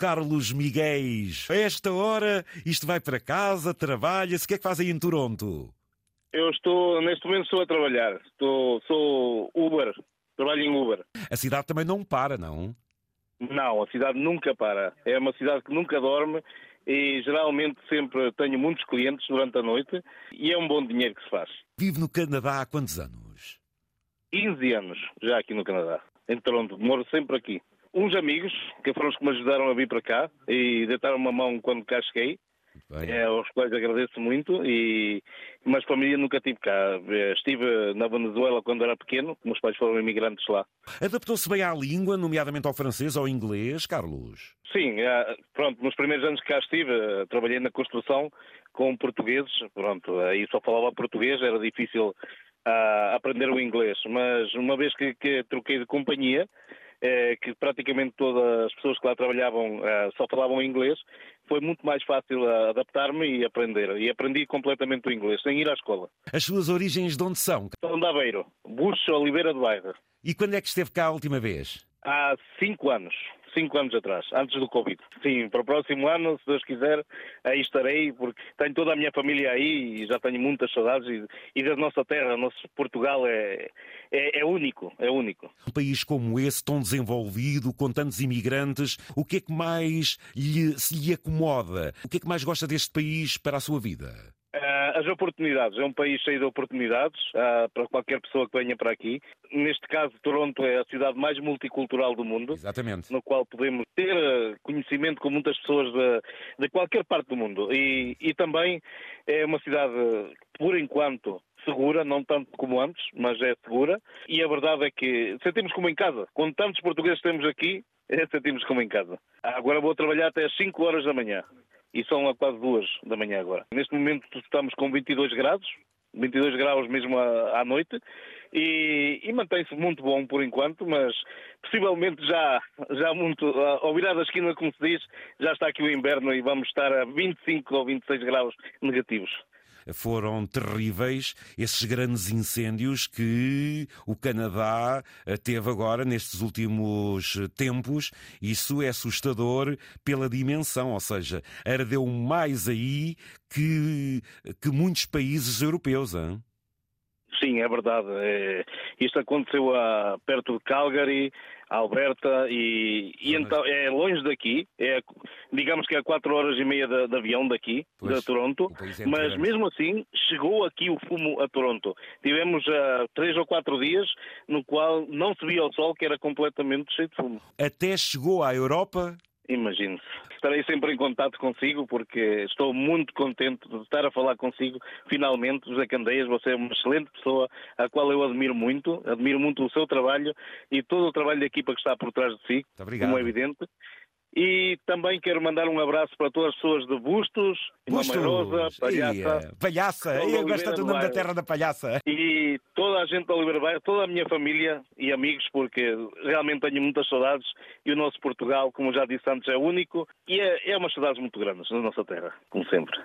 Carlos Miguéis. A esta hora, isto vai para casa, trabalha-se. O que é que faz aí em Toronto? Eu estou, neste momento estou a trabalhar. Estou, sou Uber, trabalho em Uber. A cidade também não para, não? Não, a cidade nunca para. É uma cidade que nunca dorme e geralmente sempre tenho muitos clientes durante a noite e é um bom dinheiro que se faz. Vive no Canadá há quantos anos? 15 anos já aqui no Canadá, em Toronto. Moro sempre aqui. Uns amigos, que foram os que me ajudaram a vir para cá e deitaram uma mão quando cá cheguei. Bem, É, aos quais agradeço muito, e... mas família nunca tive cá. Eh, Estive na Venezuela quando era pequeno, meus pais foram imigrantes lá. Adaptou-se bem à língua, nomeadamente ao francês ou ao inglês, Carlos? Sim, eh, pronto, nos primeiros anos que cá estive, eh, trabalhei na construção com portugueses, pronto, aí só falava português, era difícil ah, aprender o inglês, mas uma vez que, que troquei de companhia, eh, que praticamente todas as pessoas que lá trabalhavam ah, só falavam inglês, foi muito mais fácil ah, adaptar-me e aprender. E aprendi completamente o inglês, sem ir à escola. As suas origens de onde são? Sou de Aveiro, Buxo Oliveira de Bairro. E quando é que esteve cá a última vez? Há cinco anos. Cinco anos atrás, antes do Covid. Sim, para o próximo ano, se Deus quiser, aí estarei, porque tenho toda a minha família aí e já tenho muitas saudades. E, e da nossa terra, nosso Portugal é, é, é único, é único. Um país como esse, tão desenvolvido, com tantos imigrantes, o que é que mais lhe, se lhe acomoda? O que é que mais gosta deste país para a sua vida? Ah, As oportunidades, é um país cheio de oportunidades ah, para qualquer pessoa que venha para aqui. Neste caso, Toronto é a cidade mais multicultural do mundo. Exatamente. no qual podemos ter eh, conhecimento com muitas pessoas de, de qualquer parte do mundo. E, e também é uma cidade, por enquanto, segura, não tanto como antes, mas é segura. E a verdade é que sentimos como em casa. Com tantos portugueses que temos aqui, eh, sentimos como em casa. Agora vou trabalhar até às 5 horas da manhã. E são a quase duas da manhã agora. Neste momento estamos com 22 graus, 22 graus mesmo à, à noite, e, e mantém-se muito bom por enquanto, mas possivelmente já, já muito, ao virar da esquina, como se diz, já está aqui o inverno e vamos estar a 25 ou 26 graus negativos. Foram terríveis esses grandes incêndios que o Canadá eh, teve agora nestes últimos eh, tempos. Isso é assustador pela dimensão, ou seja, ardeu mais aí que, que muitos países europeus. Hein? Sim, é verdade. É, isto aconteceu a, perto de Calgary, Alberta, e, e então é longe daqui, é, digamos que é 4 horas e meia de, de avião daqui, Pois, de Toronto, é mas mesmo assim chegou aqui o fumo a Toronto. Tivemos ah, três ou quatro dias no qual não se via o sol, que era completamente cheio de fumo. Até chegou à Europa. Imagine-se. Estarei sempre em contato consigo porque estou muito contente de estar a falar consigo. Finalmente, José Candeias, você é uma excelente pessoa, a qual eu admiro muito. Admiro muito o seu trabalho e todo o trabalho da equipa que está por trás de si, Muito obrigado. como é evidente. E também quero mandar um abraço para todas as pessoas de Bustos, Bustos! Mamairosa, Palhaça Ia, Palhaça! Todo Ia, Oliveira gosta do nome da terra da Palhaça. e toda a gente da Oliveira Bairro, toda a minha família e amigos, porque realmente tenho muitas saudades e o nosso Portugal, como já disse antes, é único e é, é umas saudades muito grandes na nossa terra, como sempre.